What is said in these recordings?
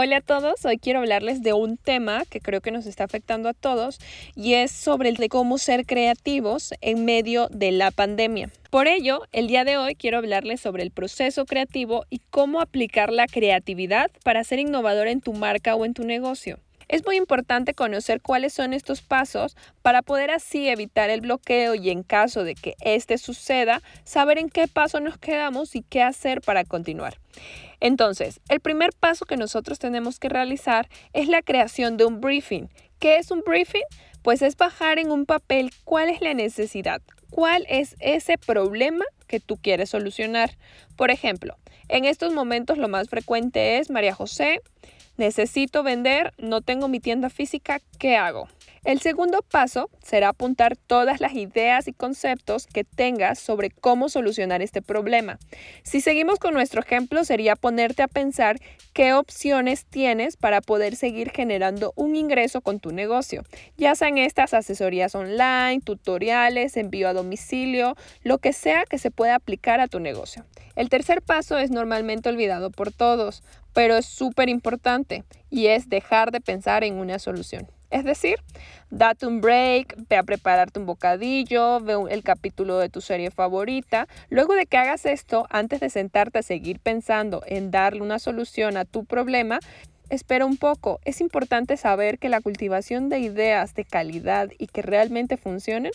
Hola a todos, hoy quiero hablarles de un tema que creo que nos está afectando a todos y es sobre el de cómo ser creativos en medio de la pandemia. Por ello, el día de hoy quiero hablarles sobre el proceso creativo y cómo aplicar la creatividad para ser innovador en tu marca o en tu negocio. Es muy importante conocer cuáles son estos pasos para poder así evitar el bloqueo y en caso de que este suceda, saber en qué paso nos quedamos y qué hacer para continuar. Entonces, el primer paso que nosotros tenemos que realizar es la creación de un briefing. ¿Qué es un briefing? Pues es bajar en un papel cuál es la necesidad, cuál es ese problema que tú quieres solucionar. Por ejemplo, en estos momentos lo más frecuente es María José, necesito vender, no tengo mi tienda física, ¿qué hago? El segundo paso será apuntar todas las ideas y conceptos que tengas sobre cómo solucionar este problema. Si seguimos con nuestro ejemplo, sería ponerte a pensar qué opciones tienes para poder seguir generando un ingreso con tu negocio, ya sean estas asesorías online, tutoriales, envío a domicilio, lo que sea que se pueda aplicar a tu negocio. El tercer paso es normalmente olvidado por todos, pero es súper importante y es dejar de pensar en una solución. Es decir, date un break, ve a prepararte un bocadillo, ve el capítulo de tu serie favorita. Luego de que hagas esto, antes de sentarte a seguir pensando en darle una solución a tu problema, espera un poco. Es importante saber que la cultivación de ideas de calidad y que realmente funcionen,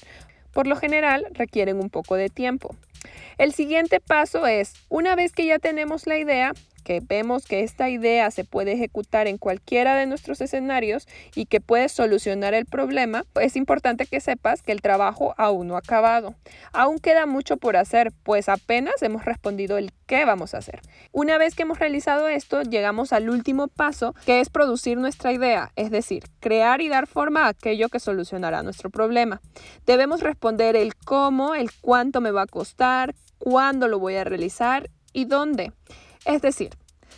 por lo general requieren un poco de tiempo. El siguiente paso es, una vez que ya tenemos la idea, que vemos que esta idea se puede ejecutar en cualquiera de nuestros escenarios y que puede solucionar el problema, es importante que sepas que el trabajo aún no ha acabado. Aún queda mucho por hacer, pues apenas hemos respondido el qué vamos a hacer. Una vez que hemos realizado esto, llegamos al último paso, que es producir nuestra idea, es decir, crear y dar forma a aquello que solucionará nuestro problema. Debemos responder el cómo, el cuánto me va a costar, cuándo lo voy a realizar y dónde. Es decir,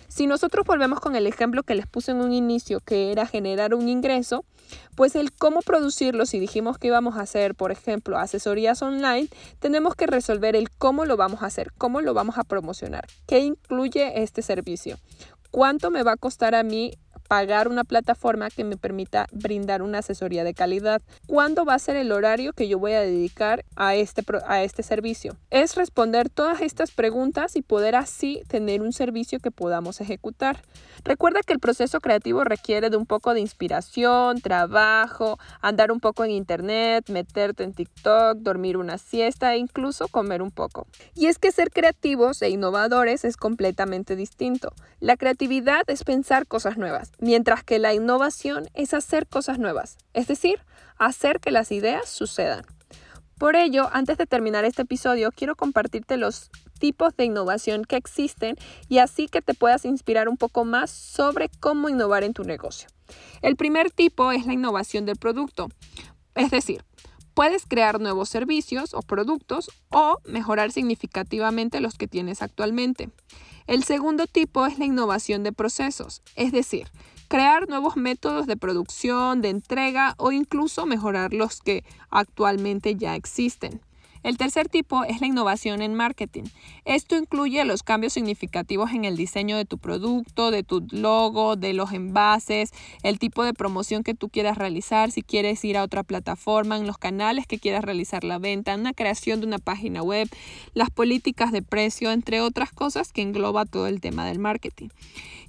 si nosotros volvemos con el ejemplo que les puse en un inicio, que era generar un ingreso, pues el cómo producirlo, si dijimos que íbamos a hacer, por ejemplo, asesorías online, tenemos que resolver el cómo lo vamos a hacer, cómo lo vamos a promocionar, qué incluye este servicio, cuánto me va a costar a mí pagar una plataforma que me permita brindar una asesoría de calidad. ¿Cuándo va a ser el horario que yo voy a dedicar a este, a este servicio? Es responder todas estas preguntas y poder así tener un servicio que podamos ejecutar. Recuerda que el proceso creativo requiere de un poco de inspiración, trabajo, andar un poco en internet, meterte en TikTok, dormir una siesta e incluso comer un poco. Y es que ser creativos e innovadores es completamente distinto. La creatividad es pensar cosas nuevas mientras que la innovación es hacer cosas nuevas, es decir, hacer que las ideas sucedan. Por ello, antes de terminar este episodio, quiero compartirte los tipos de innovación que existen y así que te puedas inspirar un poco más sobre cómo innovar en tu negocio. El primer tipo es la innovación del producto, es decir, puedes crear nuevos servicios o productos o mejorar significativamente los que tienes actualmente. El segundo tipo es la innovación de procesos, es decir, crear nuevos métodos de producción, de entrega o incluso mejorar los que actualmente ya existen. El tercer tipo es la innovación en marketing. Esto incluye los cambios significativos en el diseño de tu producto, de tu logo, de los envases, el tipo de promoción que tú quieras realizar, si quieres ir a otra plataforma, en los canales que quieras realizar la venta, una creación de una página web, las políticas de precio, entre otras cosas que engloba todo el tema del marketing.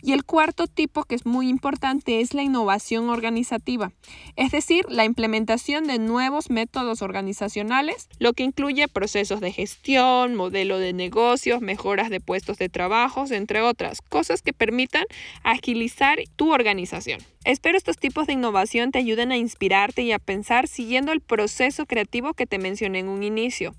Y el cuarto tipo, que es muy importante, es la innovación organizativa, es decir, la implementación de nuevos métodos organizacionales, lo que incluye incluye procesos de gestión, modelo de negocios, mejoras de puestos de trabajo, entre otras, cosas que permitan agilizar tu organización. Espero estos tipos de innovación te ayuden a inspirarte y a pensar siguiendo el proceso creativo que te mencioné en un inicio.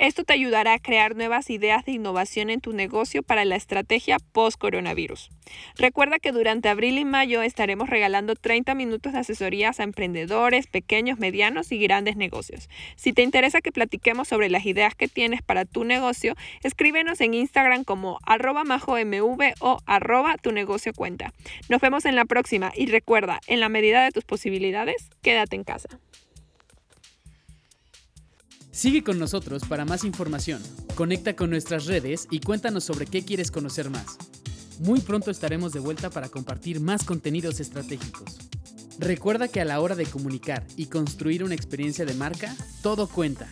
Esto te ayudará a crear nuevas ideas de innovación en tu negocio para la estrategia post-coronavirus. Recuerda que durante abril y mayo estaremos regalando 30 minutos de asesorías a emprendedores, pequeños, medianos y grandes negocios. Si te interesa que platiquemos sobre las ideas que tienes para tu negocio, escríbenos en Instagram como arroba majomv o arroba tu negocio cuenta. Nos vemos en la próxima y recuerda, en la medida de tus posibilidades, quédate en casa. Sigue con nosotros para más información. Conecta con nuestras redes y cuéntanos sobre qué quieres conocer más. Muy pronto estaremos de vuelta para compartir más contenidos estratégicos. Recuerda que a la hora de comunicar y construir una experiencia de marca, todo cuenta.